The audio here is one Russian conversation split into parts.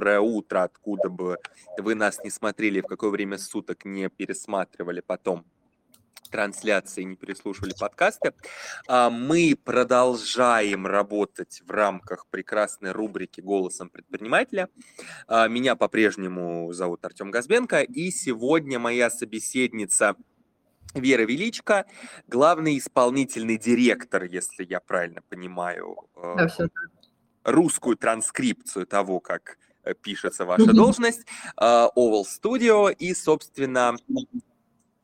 доброе утро, откуда бы вы нас не смотрели, в какое время суток не пересматривали потом трансляции, не переслушивали подкасты. А, мы продолжаем работать в рамках прекрасной рубрики «Голосом предпринимателя». А, меня по-прежнему зовут Артем Газбенко, и сегодня моя собеседница Вера Величко, главный исполнительный директор, если я правильно понимаю, э, да, русскую транскрипцию того, как пишется ваша должность, э, Oval Studio, и, собственно,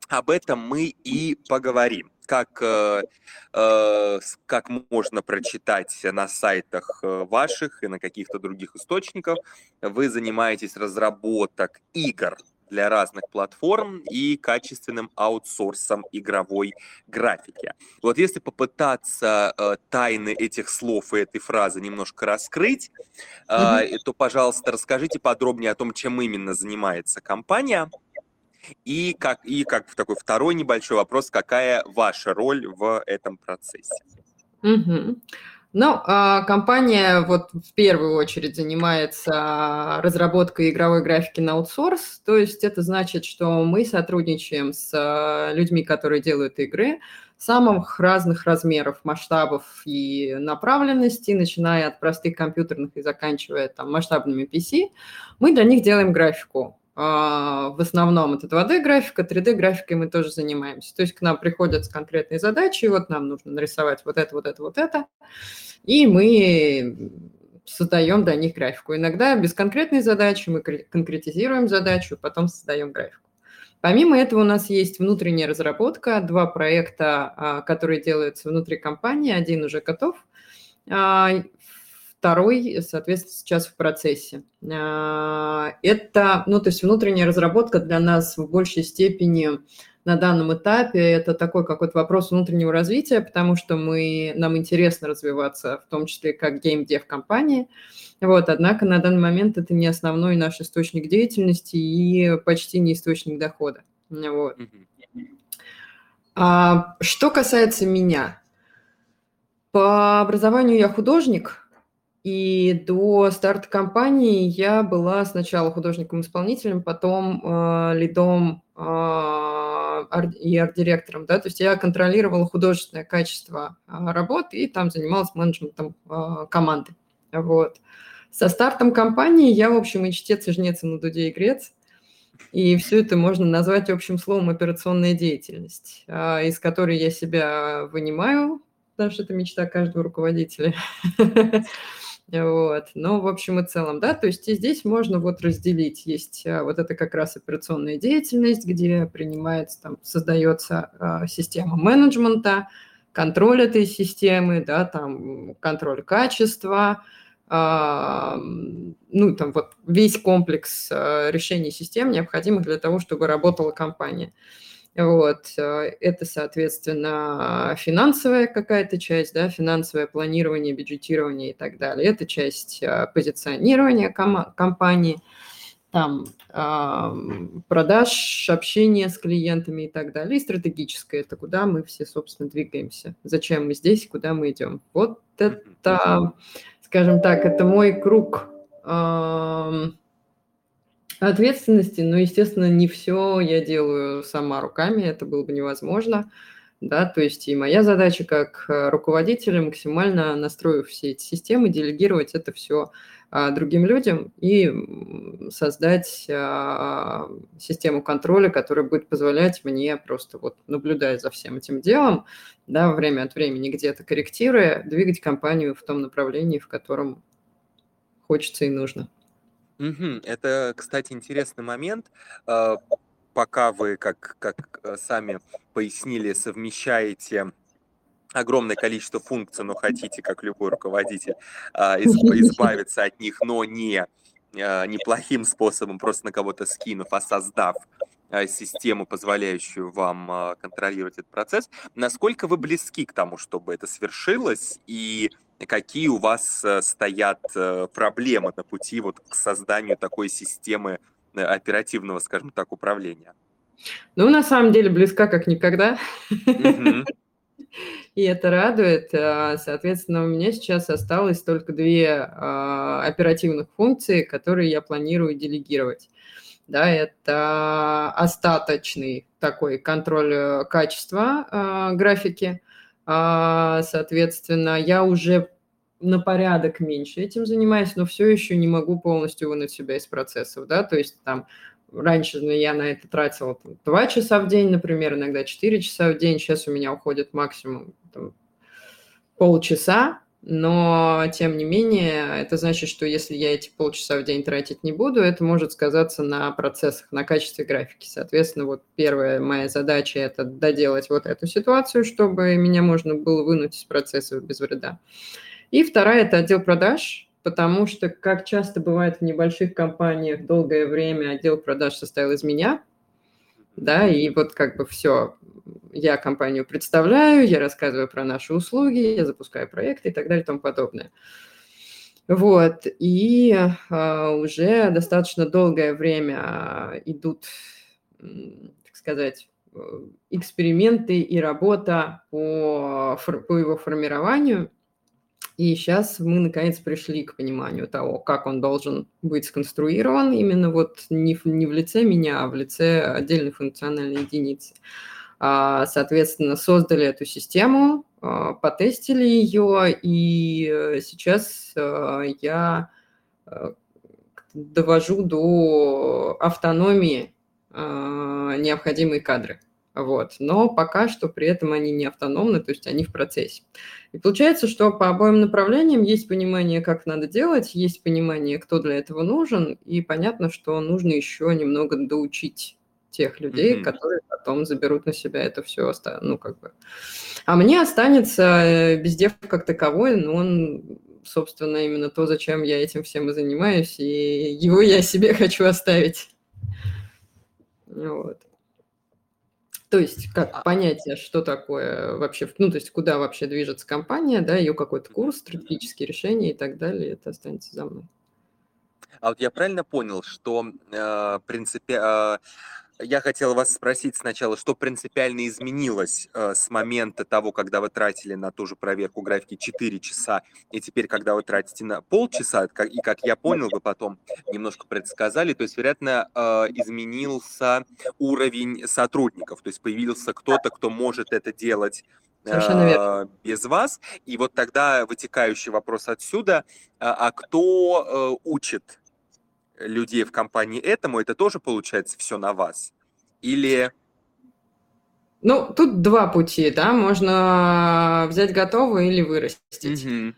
об этом мы и поговорим. Как, э, э, как можно прочитать на сайтах э, ваших и на каких-то других источниках, вы занимаетесь разработок игр для разных платформ и качественным аутсорсом игровой графики. Вот если попытаться э, тайны этих слов и этой фразы немножко раскрыть, э, mm-hmm. то, пожалуйста, расскажите подробнее о том, чем именно занимается компания, и как, и как такой второй небольшой вопрос, какая ваша роль в этом процессе? Угу. Ну, а, компания вот в первую очередь занимается разработкой игровой графики на аутсорс, то есть это значит, что мы сотрудничаем с а, людьми, которые делают игры самых разных размеров, масштабов и направленностей, начиная от простых компьютерных и заканчивая там масштабными PC. Мы для них делаем графику. А, в основном это 2D-графика, 3D-графикой мы тоже занимаемся. То есть к нам приходят с конкретной задачей, вот нам нужно нарисовать вот это, вот это, вот это, и мы создаем для них графику. Иногда без конкретной задачи мы конкретизируем задачу, потом создаем графику. Помимо этого у нас есть внутренняя разработка, два проекта, а, которые делаются внутри компании, один уже готов, а, второй, соответственно, сейчас в процессе. А, это, ну, то есть внутренняя разработка для нас в большей степени на данном этапе это такой какой-то вопрос внутреннего развития, потому что мы, нам интересно развиваться, в том числе как геймдев компании. Вот, однако на данный момент это не основной наш источник деятельности и почти не источник дохода. Вот. А, что касается меня, по образованию я художник, и до старта компании я была сначала художником-исполнителем, потом э, лидом э, ар- и арт-директором. Да? То есть я контролировала художественное качество э, работы и там занималась менеджментом э, команды. Вот. Со стартом компании я, в общем, и чтец, и жнец, и на дуде, и грец. И все это можно назвать общим словом операционная деятельность, э, из которой я себя вынимаю, потому что это мечта каждого руководителя. Вот. Но в общем и целом, да, то есть и здесь можно вот разделить. Есть а, вот это как раз операционная деятельность, где принимается, там, создается а, система менеджмента, контроль этой системы, да, там контроль качества, а, ну, там вот весь комплекс а, решений систем необходимых для того, чтобы работала компания. Вот. Э, это, соответственно, финансовая какая-то часть, да, финансовое планирование, бюджетирование и так далее. Это часть э, позиционирования ком- компании, там продаж, общения с клиентами и так далее. И стратегическое – это куда мы все, собственно, двигаемся. Зачем мы здесь, куда мы идем. Вот это, скажем так, это мой круг ответственности, но, естественно, не все я делаю сама руками, это было бы невозможно. Да, то есть и моя задача как э, руководителя максимально настроив все эти системы, делегировать это все а, другим людям и создать а, систему контроля, которая будет позволять мне просто вот наблюдая за всем этим делом, да, время от времени где-то корректируя, двигать компанию в том направлении, в котором хочется и нужно. Мгм. Это, кстати, интересный момент. А, пока вы, как, как э, сами пояснили, совмещаете огромное количество функций, но хотите, как любой руководитель, а, избавиться от них, но не а, неплохим способом, просто на кого-то скинув, а создав систему, позволяющую вам контролировать этот процесс. Насколько вы близки к тому, чтобы это свершилось, и какие у вас э, стоят э, проблемы на пути вот к созданию такой системы э, оперативного, скажем так, управления? Ну, на самом деле, близка как никогда. и это радует. А, соответственно, у меня сейчас осталось только две а, оперативных функции, которые я планирую делегировать. Да, это остаточный такой контроль э, качества э, графики. Соответственно, я уже на порядок меньше этим занимаюсь, но все еще не могу полностью вынуть себя из процессов, да, то есть там Раньше я на это тратила там, 2 часа в день, например, иногда 4 часа в день. Сейчас у меня уходит максимум там, полчаса, но тем не менее, это значит, что если я эти полчаса в день тратить не буду, это может сказаться на процессах, на качестве графики. Соответственно, вот первая моя задача – это доделать вот эту ситуацию, чтобы меня можно было вынуть из процесса без вреда. И вторая – это отдел продаж потому что, как часто бывает в небольших компаниях, долгое время отдел продаж состоял из меня, да, и вот как бы все, я компанию представляю, я рассказываю про наши услуги, я запускаю проекты и так далее и тому подобное. Вот, и а, уже достаточно долгое время идут, так сказать, эксперименты и работа по, по его формированию. И сейчас мы наконец пришли к пониманию того, как он должен быть сконструирован, именно вот не в, не в лице меня, а в лице отдельной функциональной единицы. А, соответственно, создали эту систему, а, потестили ее, и сейчас э, я довожу до автономии необходимые кадры. Вот. Но пока что при этом они не автономны, то есть они в процессе. И получается, что по обоим направлениям есть понимание, как надо делать, есть понимание, кто для этого нужен, и понятно, что нужно еще немного доучить тех людей, mm-hmm. которые потом заберут на себя это все, ну как бы. А мне останется э, бездев как таковой, но он, собственно, именно то, зачем я этим всем и занимаюсь, и его я себе хочу оставить. Вот. То есть как а понятие, что такое вообще, ну, то есть куда вообще движется компания, да, ее какой-то курс, стратегические решения и так далее, это останется за мной. А вот я правильно понял, что э, принципе, э, я хотел вас спросить сначала, что принципиально изменилось э, с момента того, когда вы тратили на ту же проверку графики 4 часа, и теперь, когда вы тратите на полчаса, как, и как я понял, вы потом немножко предсказали, то есть, вероятно, э, изменился уровень сотрудников, то есть появился кто-то, кто может это делать э, без вас. И вот тогда вытекающий вопрос отсюда, а, а кто э, учит людей в компании этому, это тоже получается все на вас? Или... Ну, тут два пути, да, можно взять готовый или вырастить. Mm-hmm.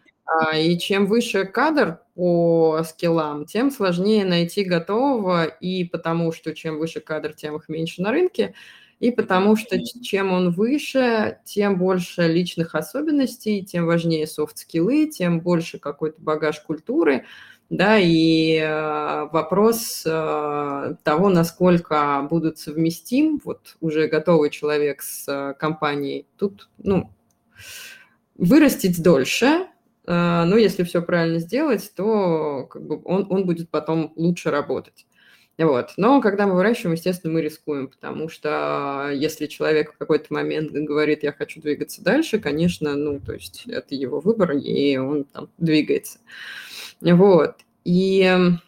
И чем выше кадр по скиллам, тем сложнее найти готового, и потому что чем выше кадр, тем их меньше на рынке, и потому что чем он выше, тем больше личных особенностей, тем важнее софт-скиллы, тем больше какой-то багаж культуры, да, и э, вопрос э, того, насколько будут совместим вот уже готовый человек с э, компанией, тут, ну, вырастить дольше, но если все правильно сделать, то как бы он, он будет потом лучше работать. Вот. Но когда мы выращиваем, естественно, мы рискуем, потому что если человек в какой-то момент говорит, я хочу двигаться дальше, конечно, ну, то есть это его выбор, и он там двигается. Вот. И эм,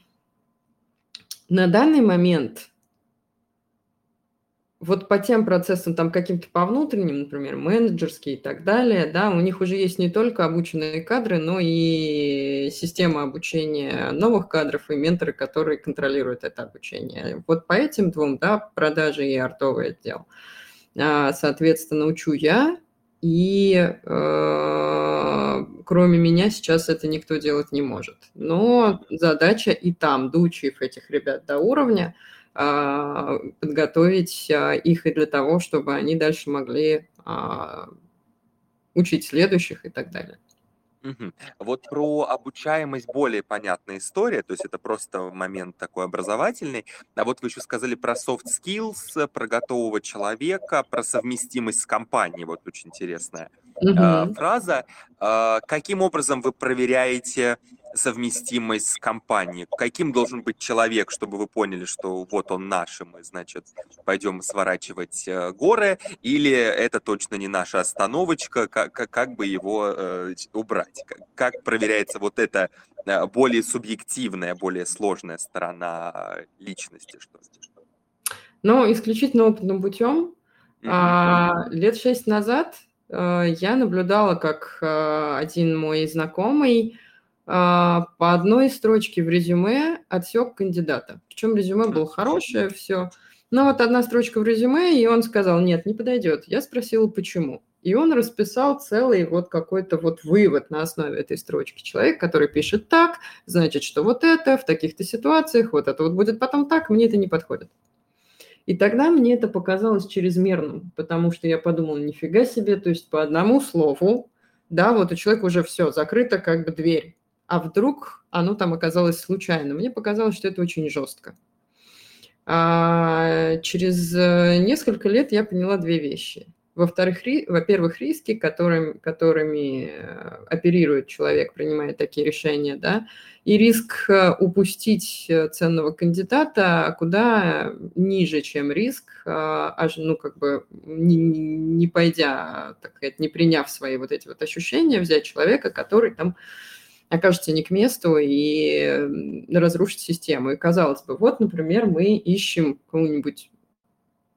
на данный момент вот по тем процессам, там каким-то по внутренним, например, менеджерские и так далее, да, у них уже есть не только обученные кадры, но и система обучения новых кадров и менторы, которые контролируют это обучение. Вот по этим двум, да, продажи и артовый отдел. А, соответственно, учу я, и э, кроме меня сейчас это никто делать не может. Но задача и там, доучив этих ребят до уровня, э, подготовить э, их и для того, чтобы они дальше могли э, учить следующих и так далее. Мгм. Вот про обучаемость более понятная история, то есть это просто момент такой образовательный. А вот вы еще сказали про soft skills, про готового человека, про совместимость с компанией. Вот очень интересная а, фраза. А, каким образом вы проверяете совместимость с компанией? Каким должен быть человек, чтобы вы поняли, что вот он наш, и мы, значит, пойдем сворачивать э, горы, или это точно не наша остановочка, как, как бы его э, убрать? Как, как проверяется вот эта э, более субъективная, более сложная сторона личности? Что? Ну, исключительно опытным путем. Mm-hmm. А, лет шесть назад я наблюдала, как а, один мой знакомый а, по одной строчке в резюме отсек кандидата. Причем резюме было хорошее, все. Но вот одна строчка в резюме, и он сказал, нет, не подойдет. Я спросила, почему. И он расписал целый вот какой-то вот вывод на основе этой строчки. Человек, который пишет так, значит, что вот это в таких-то ситуациях, вот это вот будет потом так, мне это не подходит. И тогда мне это показалось чрезмерным, потому что я подумала, нифига себе, то есть по одному слову, да, вот у человека уже все, закрыта как бы дверь а вдруг оно там оказалось случайно. Мне показалось, что это очень жестко. А через э, несколько лет я поняла две вещи. Во-вторых, ри, во-первых, риски, которым, которыми э, оперирует человек, принимая такие решения, да, и риск э, упустить ценного кандидата куда ниже, чем риск, аж, ну, как бы не, не пойдя, так сказать, не приняв свои вот эти вот ощущения, взять человека, который там окажется не к месту и разрушит систему. И казалось бы, вот, например, мы ищем какого-нибудь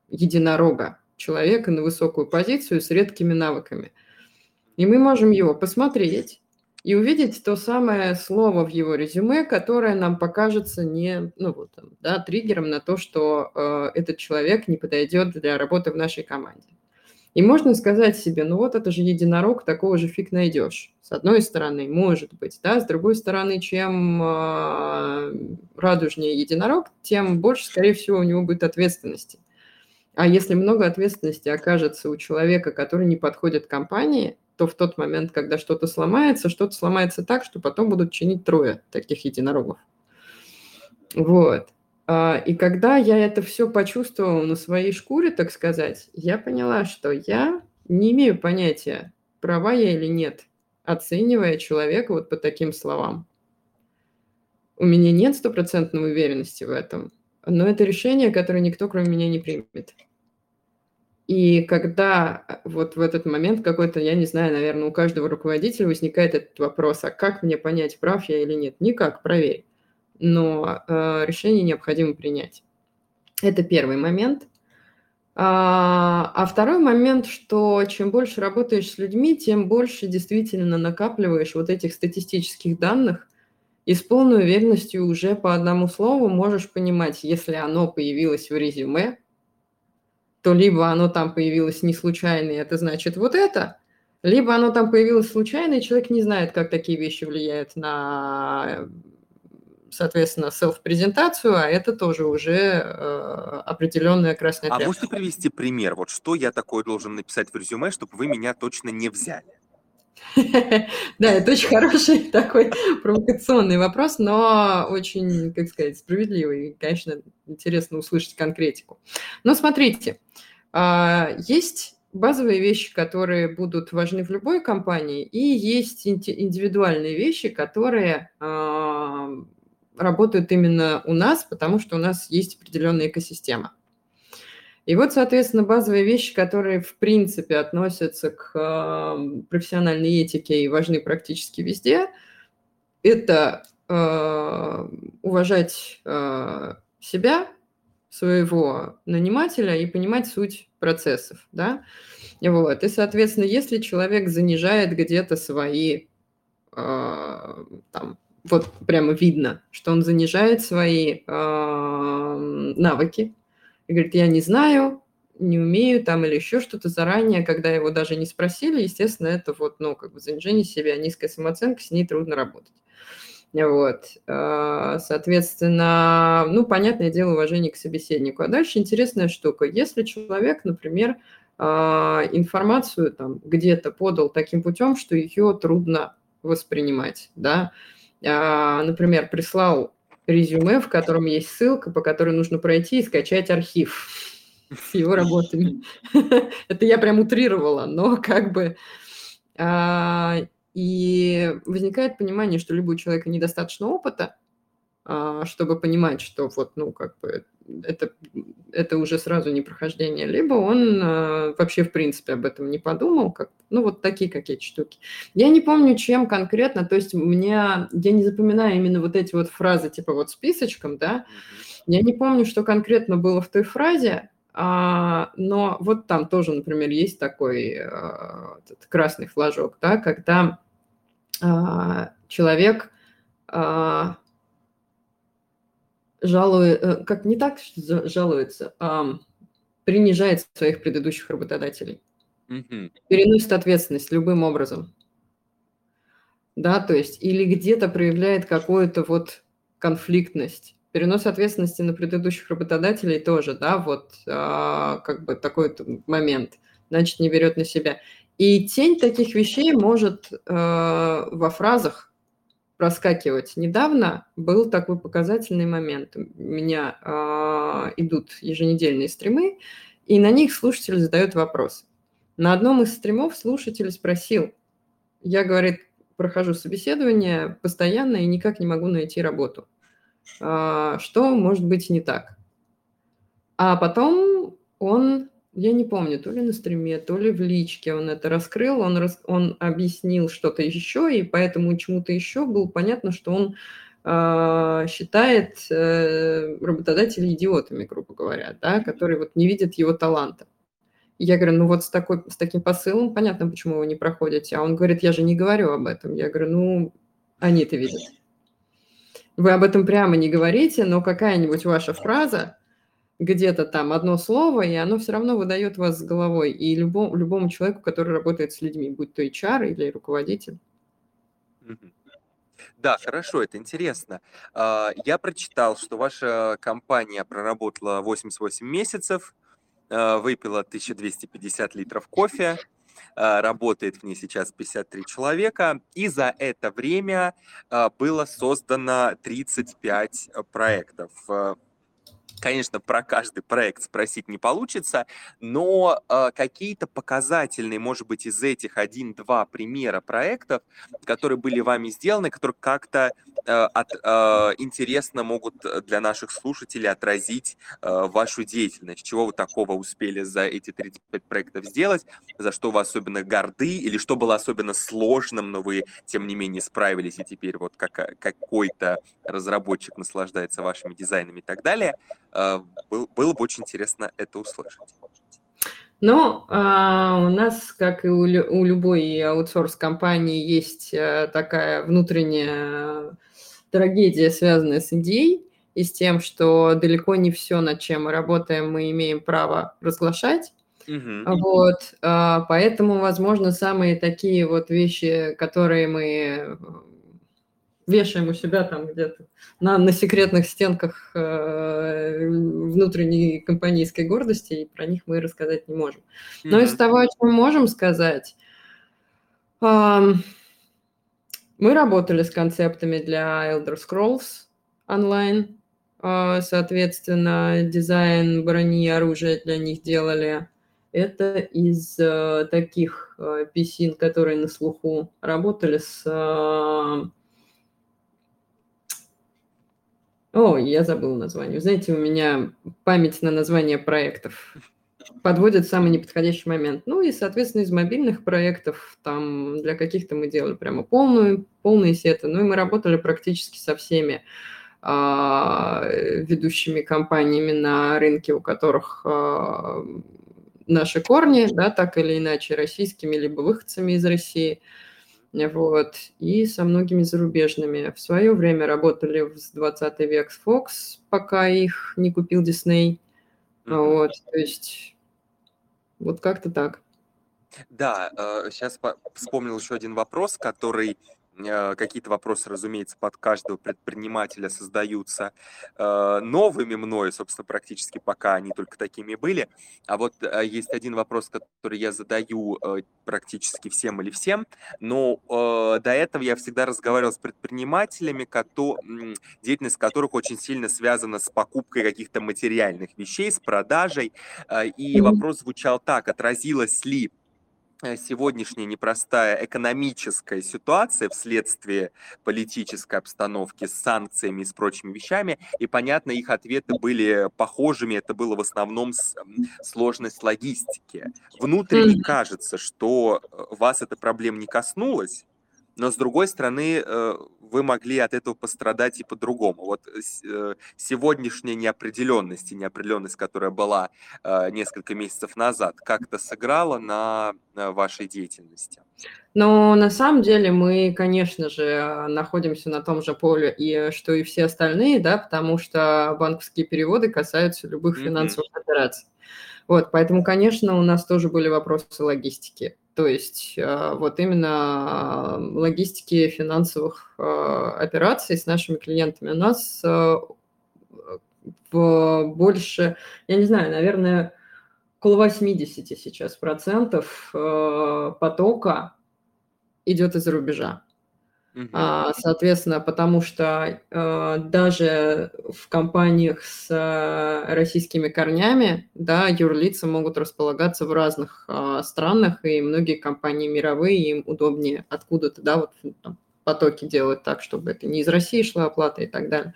единорога, человека на высокую позицию с редкими навыками. И мы можем его посмотреть и увидеть то самое слово в его резюме, которое нам покажется не, ну вот, да, триггером на то, что э, этот человек не подойдет для работы в нашей команде. И можно сказать себе, ну вот это же единорог, такого же фиг найдешь. С одной стороны, может быть, да, с другой стороны, чем э, радужнее единорог, тем больше, скорее всего, у него будет ответственности. А если много ответственности окажется у человека, который не подходит компании, то в тот момент, когда что-то сломается, что-то сломается так, что потом будут чинить трое таких единорогов. Вот. А, и когда я это все почувствовала на своей шкуре, так сказать, я поняла, что я не имею понятия, права я или нет, оценивая человека вот по таким словам. У меня нет стопроцентной уверенности в этом, но это решение, которое никто, кроме меня, не примет. И когда вот в этот момент какой-то, я не знаю, наверное, у каждого руководителя возникает этот вопрос, а как мне понять, прав я или нет? Никак, проверь но э, решение необходимо принять. Это первый момент. А, а второй момент, что чем больше работаешь с людьми, тем больше действительно накапливаешь вот этих статистических данных, и с полной уверенностью уже по одному слову можешь понимать, если оно появилось в резюме, то либо оно там появилось не случайно, и это значит вот это, либо оно там появилось случайно, и человек не знает, как такие вещи влияют на соответственно, селф-презентацию, а это тоже уже э, определенная красная А можете привести пример? Вот что я такое должен написать в резюме, чтобы вы меня точно не взяли? Да, это очень хороший такой провокационный вопрос, но очень, как сказать, справедливый. Конечно, интересно услышать конкретику. Но смотрите, а, есть базовые вещи, которые будут важны в любой компании, и есть индивидуальные вещи, которые а, работают именно у нас, потому что у нас есть определенная экосистема. И вот, соответственно, базовые вещи, которые в принципе относятся к э, профессиональной этике и важны практически везде, это э, уважать э, себя, своего нанимателя и понимать суть процессов, да, вот, и, соответственно, если человек занижает где-то свои там, вот прямо видно, что он занижает свои э, навыки. И говорит, я не знаю, не умею там или еще что-то заранее, когда его даже не спросили, естественно, это вот, ну, как бы занижение себя, низкая самооценка, с ней трудно работать. Вот, а, соответственно, ну, понятное дело, уважение к собеседнику. А дальше интересная штука. Если человек, например, а, информацию там где-то подал таким путем, что ее трудно воспринимать, да, а, например, прислал резюме, в котором есть ссылка, по которой нужно пройти и скачать архив с его работами. Это я прям утрировала, но как бы а, И возникает понимание, что либо у человека недостаточно опыта, чтобы понимать, что вот, ну, как бы это, это уже сразу не прохождение, либо он э, вообще в принципе об этом не подумал, как, ну вот такие какие-то штуки. Я не помню, чем конкретно, то есть у меня, я не запоминаю именно вот эти вот фразы типа вот списочком, да, я не помню, что конкретно было в той фразе, а, но вот там тоже, например, есть такой а, красный флажок, да, когда а, человек а, жалует, э, как не так жалуется, а принижает своих предыдущих работодателей. Угу. Переносит ответственность любым образом. Да, то есть, или где-то проявляет какую-то вот конфликтность. Перенос ответственности на предыдущих работодателей тоже, да, вот а, как бы такой момент, значит, не берет на себя. И тень таких вещей может а, во фразах проскакивать. Недавно был такой показательный момент. У меня э, идут еженедельные стримы, и на них слушатель задает вопрос. На одном из стримов слушатель спросил, я, говорит, прохожу собеседование постоянно и никак не могу найти работу. Э, что может быть не так? А потом он я не помню, то ли на стриме, то ли в личке он это раскрыл, он, рас, он объяснил что-то еще, и поэтому чему-то еще было понятно, что он э, считает э, работодателей идиотами, грубо говоря, да, которые вот не видят его таланта. Я говорю, ну вот с, такой, с таким посылом понятно, почему вы не проходите. А он говорит, я же не говорю об этом. Я говорю, ну, они это видят. Вы об этом прямо не говорите, но какая-нибудь ваша фраза, где-то там одно слово, и оно все равно выдает вас с головой. И любому, любому человеку, который работает с людьми, будь то HR или руководитель. Да, хорошо, это интересно. А, я прочитал, что ваша компания проработала 88 месяцев, а, выпила 1250 литров кофе, а, работает в ней сейчас 53 человека, и за это время было создано 35 проектов. Конечно, про каждый проект спросить не получится, но э, какие-то показательные, может быть, из этих один-два примера проектов, которые были вами сделаны, которые как-то э, от, э, интересно могут для наших слушателей отразить э, вашу деятельность. Чего вы такого успели за эти 35 проектов сделать, за что вы особенно горды, или что было особенно сложным, но вы, тем не менее, справились, и теперь вот как, какой-то разработчик наслаждается вашими дизайнами и так далее – было бы очень интересно это услышать. Ну, а, у нас, как и у, у любой аутсорс-компании, есть э, такая внутренняя трагедия, связанная с идеей и с тем, что далеко не все, над чем мы работаем, мы имеем право разглашать. Угу. Вот, а, поэтому, возможно, самые такие вот вещи, которые мы вешаем у себя там где-то на, на секретных стенках э, внутренней компанейской гордости, и про них мы рассказать не можем. Но mm-hmm. из того, о чем можем сказать, э, мы работали с концептами для Elder Scrolls онлайн, э, соответственно, дизайн брони и оружия для них делали. Это из э, таких э, писин, которые на слуху работали с... Э, о, я забыл название. знаете, у меня память на название проектов подводит самый неподходящий момент. Ну и, соответственно, из мобильных проектов там для каких-то мы делали прямо полную, полные сеты. Ну и мы работали практически со всеми а, ведущими компаниями на рынке, у которых а, наши корни, да, так или иначе, российскими, либо выходцами из России – вот, и со многими зарубежными. В свое время работали в 20 век с Fox, пока их не купил Disney. Mm-hmm. Вот, то есть вот как-то так. Да, сейчас э, вспомнил еще один вопрос, который какие-то вопросы, разумеется, под каждого предпринимателя создаются э, новыми мною, собственно, практически пока они только такими были. А вот э, есть один вопрос, который я задаю практически всем или всем, но до этого я всегда разговаривал с предпринимателями, деятельность которых очень сильно связана с покупкой каких-то материальных вещей, с продажей. И вопрос звучал так, отразилось ли Э, сегодняшняя непростая экономическая ситуация вследствие политической обстановки с санкциями и с прочими вещами, и, понятно, их ответы были похожими, это было в основном сложность логистики. Внутренне кажется, что э, вас эта проблема не коснулась, но с другой стороны, э, вы могли от этого пострадать и по-другому. Вот э, сегодняшняя неопределенность и неопределенность, которая была э, несколько месяцев назад, как-то сыграла на вашей деятельности? Но на самом деле мы, конечно же, находимся на том же поле, и что и все остальные, да, потому что банковские переводы касаются любых финансовых mm-hmm. операций. Вот, поэтому, конечно, у нас тоже были вопросы логистики. То есть э, вот именно логистики финансовых э, операций с нашими клиентами у нас э, больше, я не знаю, наверное, около 80 сейчас процентов потока идет из-за рубежа. А, соответственно, потому что э, даже в компаниях с э, российскими корнями, да, юрлица могут располагаться в разных странах, и многие компании мировые, им удобнее откуда-то, да, вот там, потоки делать так, чтобы это не из России шла оплата и так далее.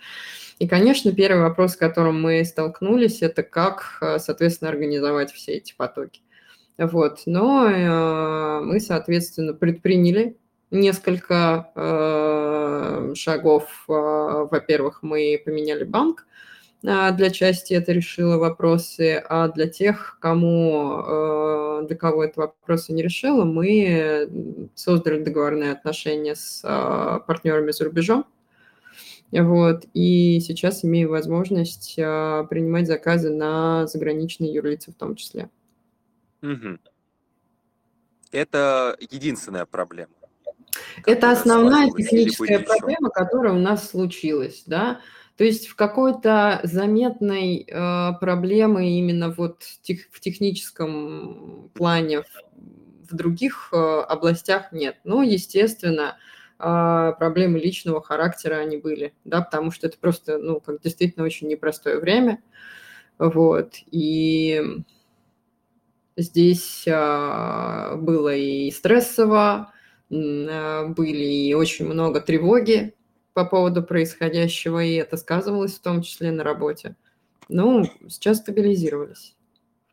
И, конечно, первый вопрос, с которым мы столкнулись, это как, соответственно, организовать все эти потоки. Вот. Но э, мы, соответственно, предприняли несколько э, шагов. Э, во-первых, мы поменяли банк, э, для части это решило вопросы, а для тех, кому, э, для кого это вопросы не решило, мы создали договорные отношения с партнерами за рубежом. Вот, и сейчас имею возможность принимать заказы на заграничные юрлицы в том числе. Угу. Это единственная проблема. Это основная техническая проблема, которая у нас случилась, да. То есть в какой-то заметной э, проблемы именно вот тех, в техническом плане в, в других э, областях нет. Но, естественно, э, проблемы личного характера они были, да, потому что это просто, ну, как действительно очень непростое время, вот. И здесь э, было и стрессово, были и очень много тревоги по поводу происходящего, и это сказывалось в том числе на работе. Ну, сейчас стабилизировались.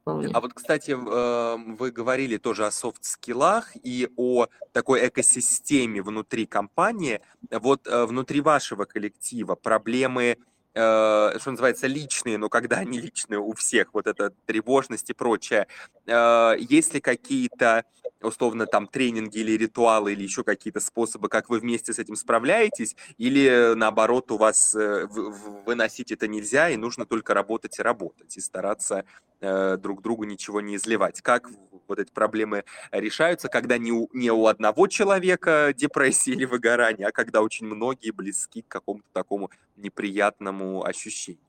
Вполне. А вот, кстати, эм, вы говорили тоже о софт-скиллах и о такой экосистеме внутри компании. Вот э, внутри вашего коллектива проблемы э, что называется, личные, но когда они личные у всех, вот эта тревожность и прочее, э, есть ли какие-то, условно, там, тренинги или ритуалы, или еще какие-то способы, как вы вместе с этим справляетесь, или, наоборот, у вас э, выносить это нельзя, и нужно только работать и работать, и стараться э, друг другу ничего не изливать? Как вот эти проблемы решаются, когда не у, не у одного человека депрессия или выгорание, а когда очень многие близки к какому-то такому неприятному ощущению?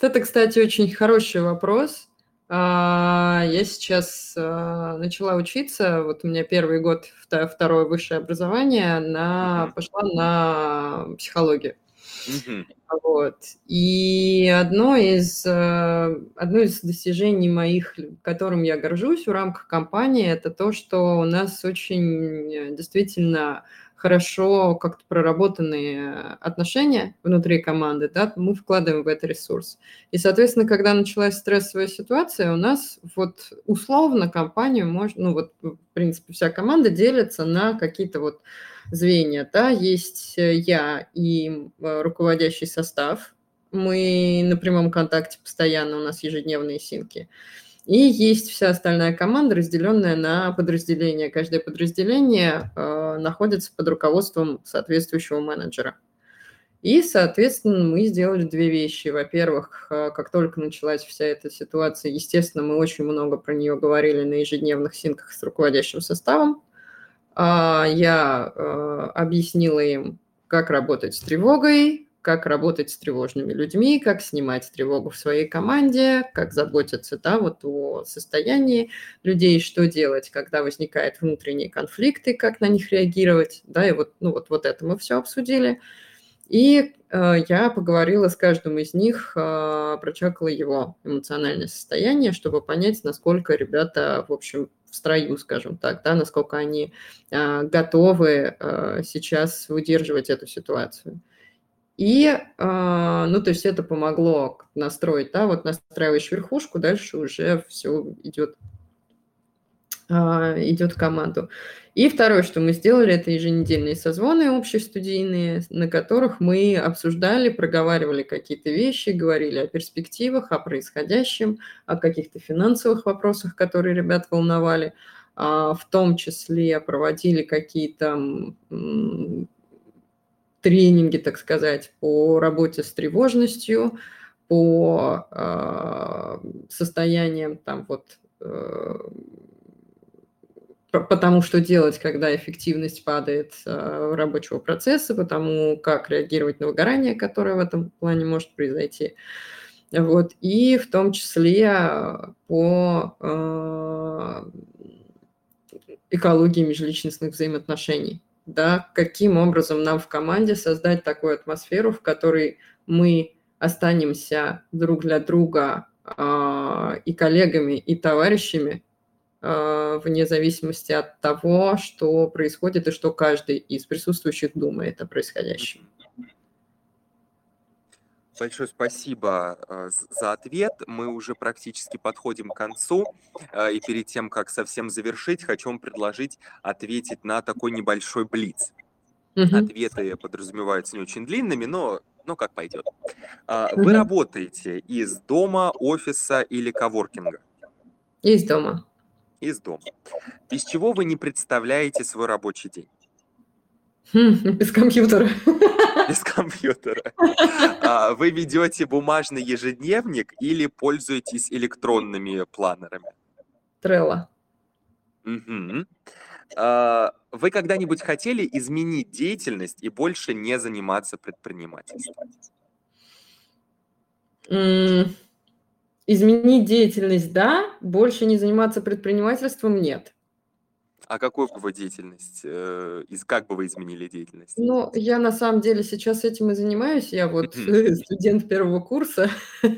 Это, кстати, очень хороший вопрос. А, я сейчас а, начала учиться, вот у меня первый год, второе высшее образование, на, пошла на психологию. Вот. И одно из, э, одно из достижений моих, которым я горжусь в рамках компании, это то, что у нас очень э, действительно хорошо как-то проработанные отношения внутри команды, да, мы вкладываем в это ресурс. И, соответственно, когда началась стрессовая ситуация, у нас вот условно компанию можно, ну вот, в принципе, вся команда делится на какие-то вот звенья, да, есть я и э, руководящий состав, мы на прямом контакте постоянно, у нас ежедневные синки. И есть вся остальная команда, разделенная на подразделения. Каждое подразделение э, находится под руководством соответствующего менеджера. И, соответственно, мы сделали две вещи. Во-первых, э, как только началась вся эта ситуация, естественно, мы очень много про нее говорили на ежедневных синках с руководящим составом. Э, я э, объяснила им, как работать с тревогой, как работать с тревожными людьми, как снимать тревогу в своей команде, как заботиться да, вот о состоянии людей, что делать, когда возникают внутренние конфликты, как на них реагировать. Да, и вот, ну, вот, вот это мы все обсудили. И э, я поговорила с каждым из них, э, прочекала его эмоциональное состояние, чтобы понять, насколько ребята, в общем, в строю, скажем так, да, насколько они а, готовы а, сейчас выдерживать эту ситуацию. И, а, ну, то есть это помогло настроить, да, вот настраиваешь верхушку, дальше уже все идет а, идет команду. И второе, что мы сделали, это еженедельные созвоны общестудийные, на которых мы обсуждали, проговаривали какие-то вещи, говорили о перспективах, о происходящем, о каких-то финансовых вопросах, которые ребят волновали. А, в том числе проводили какие-то тренинги, так сказать, по работе с тревожностью, по а, состояниям там вот э, потому что делать, когда эффективность падает э, рабочего процесса, потому как реагировать на выгорание, которое в этом плане может произойти. Вот. И в том числе э, по э, экологии межличностных взаимоотношений. Да, каким образом нам в команде создать такую атмосферу, в которой мы останемся друг для друга и коллегами, и товарищами, а, вне зависимости от того, что происходит и что каждый из присутствующих думает о происходящем. Большое спасибо э, за ответ. Мы уже практически подходим к концу. Э, и перед тем, как совсем завершить, хочу вам предложить ответить на такой небольшой блиц. Угу. Ответы подразумеваются не очень длинными, но ну как пойдет. Угу. Вы работаете из дома, офиса или коворкинга? Из дома из дома. Без чего вы не представляете свой рабочий день? Хм, без компьютера. Без компьютера. А, вы ведете бумажный ежедневник или пользуетесь электронными планерами? Трелла. Угу. Вы когда-нибудь хотели изменить деятельность и больше не заниматься предпринимательством? Изменить деятельность – да, больше не заниматься предпринимательством – нет. А какую бы вы деятельность, э, из как бы вы изменили деятельность? Ну, я на самом деле сейчас этим и занимаюсь. Я вот студент первого курса.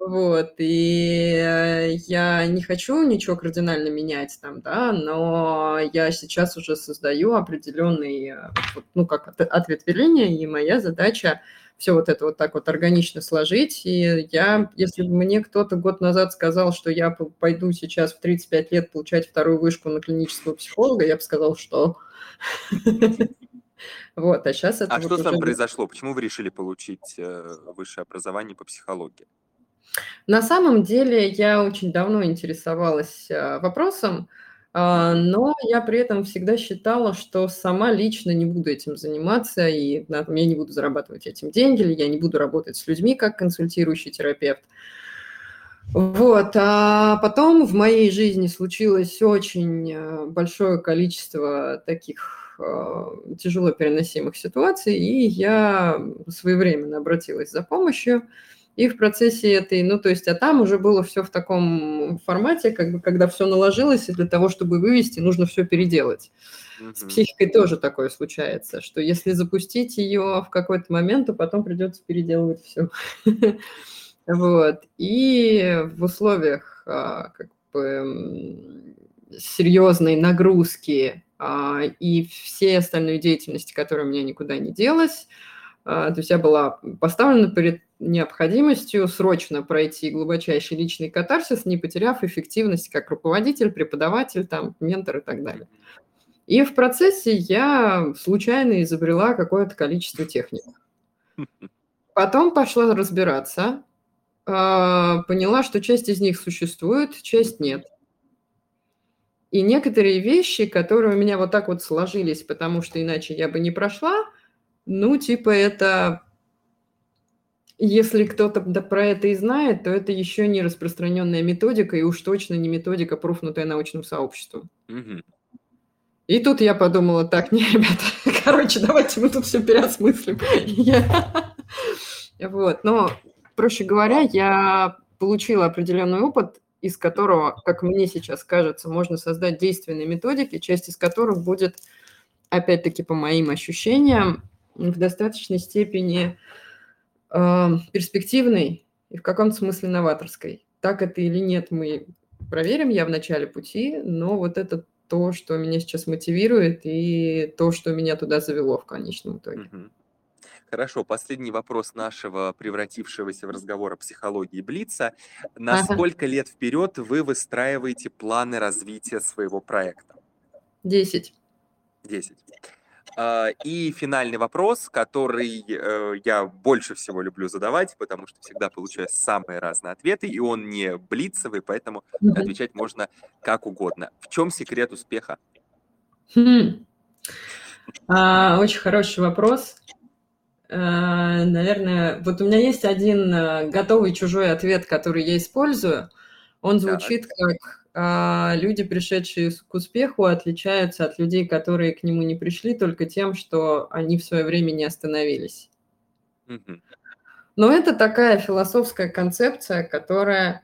Вот, и э, я не хочу ничего кардинально менять там, да, но я сейчас уже создаю определенный, э, ну, как ответвление, и моя задача все вот это вот так вот органично сложить. И я, если бы мне кто-то год назад сказал, что я пойду сейчас в 35 лет получать вторую вышку на клинического психолога, я бы сказал, что... Вот, а сейчас это... А что вами произошло? Почему вы решили получить э, высшее образование по психологии? На самом деле я очень давно интересовалась э, вопросом, но я при этом всегда считала, что сама лично не буду этим заниматься, и я не буду зарабатывать этим деньги, или я не буду работать с людьми как консультирующий терапевт. Вот, а потом в моей жизни случилось очень э, большое количество таких э, тяжело переносимых ситуаций, и я своевременно обратилась за помощью. И в процессе этой, ну, то есть, а там уже было все в таком формате, как бы, когда все наложилось, и для того, чтобы вывести, нужно все переделать. Mm-hmm. С психикой тоже такое случается, что если запустить ее в какой-то момент, то потом придется переделывать все. Вот. И в условиях а, как бы серьезной нагрузки а, и всей остальной деятельности, которая у меня никуда не делась, то есть я была поставлена перед необходимостью срочно пройти глубочайший личный катарсис, не потеряв эффективность как руководитель, преподаватель, там, ментор и так далее. И в процессе я случайно изобрела какое-то количество техник. Потом пошла разбираться, а, поняла, что часть из них существует, часть нет. И некоторые вещи, которые у меня вот так вот сложились, потому что иначе я бы не прошла – ну, типа это... Если кто-то про это и знает, то это еще не распространенная методика, и уж точно не методика, пруфнутая научным сообществом. Угу. И тут я подумала, так, не, ребята, короче, давайте мы тут все переосмыслим. Вот, но, проще говоря, я получила определенный опыт, из которого, как мне сейчас кажется, можно создать действенные методики, часть из которых будет, опять-таки, по моим ощущениям, в достаточной степени э, перспективной и в каком-то смысле новаторской. Так это или нет, мы проверим, я в начале пути, но вот это то, что меня сейчас мотивирует, и то, что меня туда завело в конечном итоге. Хорошо, последний вопрос нашего превратившегося в разговор о психологии Блица. На Ага. сколько лет вперед вы выстраиваете планы развития своего проекта? 10. 10. А, И финальный вопрос, который э, я больше всего люблю задавать, потому что всегда получаю самые разные ответы, и он не блицевый, поэтому отвечать можно как угодно. В чем секрет успеха? Хм. А, Очень хороший вопрос. А, Наверное, вот у меня есть один а, готовый чужой ответ, который я использую. Он звучит как а, люди, пришедшие к успеху, отличаются от людей, которые к нему не пришли, только тем, что они в свое время не остановились. Но это такая философская концепция, которая,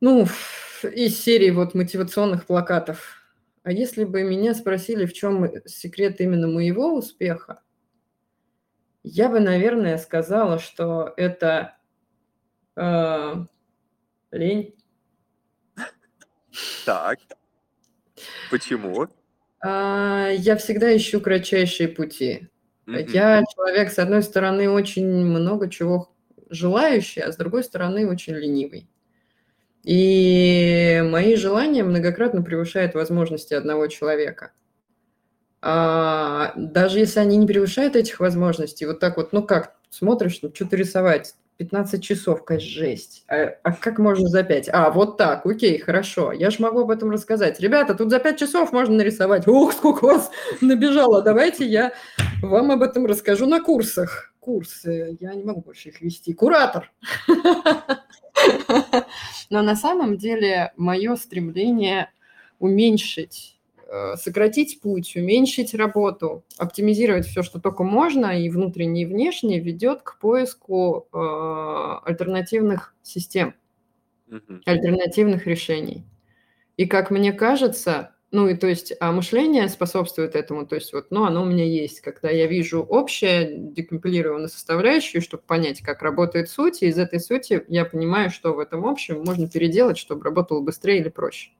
ну, из серии вот мотивационных плакатов. А если бы меня спросили, в чем секрет именно моего успеха, я бы, наверное, сказала, что это э, лень. Так. Почему? А, я всегда ищу кратчайшие пути. Мгм. Я человек, с одной стороны, очень много чего желающий, а с другой стороны, очень ленивый. И мои желания многократно превышают возможности одного человека. А, даже если они не превышают этих возможностей, вот так вот, ну как, смотришь, ну что-то рисовать, 15 часов, конечно, жесть. А, а как можно за 5? А, вот так, окей, хорошо. Я же могу об этом рассказать. Ребята, тут за 5 часов можно нарисовать. Ух, сколько вас набежало. Давайте я вам об этом расскажу на курсах. Курсы, я не могу больше их вести. Куратор. Но на самом деле мое стремление уменьшить, сократить путь, уменьшить работу, оптимизировать все, что только можно, и внутренне, и внешне, ведет к поиску э, альтернативных систем, альтернативных решений. И как мне кажется, ну и то есть, а мышление способствует этому, то есть вот, ну, оно у меня есть, когда я вижу общее, декомпилирую на составляющие, чтобы понять, как работает суть, и из этой сути я понимаю, что в этом общем можно переделать, чтобы работало быстрее или проще.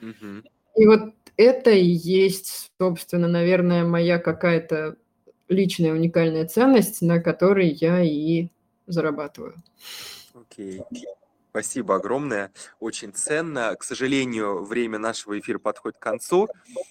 Мгм. И вот это и есть, собственно, наверное, моя какая-то личная уникальная ценность, на которой я и зарабатываю. Окей. Спасибо огромное, очень ценно. К сожалению, время нашего эфира подходит к концу.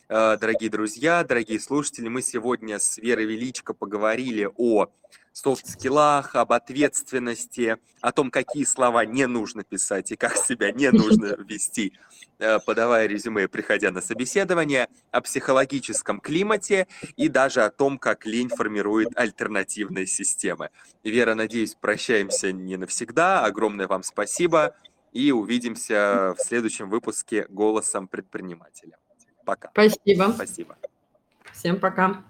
Э, Дорогие друзья, дорогие слушатели, мы сегодня с Верой Величко поговорили о софт-скиллах, об ответственности, о том, какие слова не нужно писать и как себя не нужно вести, э, подавая резюме, приходя на собеседование, о психологическом климате и даже о том, как лень формирует альтернативные системы. Вера, надеюсь, прощаемся не навсегда. Огромное вам спасибо и увидимся в следующем выпуске «Голосом предпринимателя». Пока. Спасибо. Спасибо. Всем пока.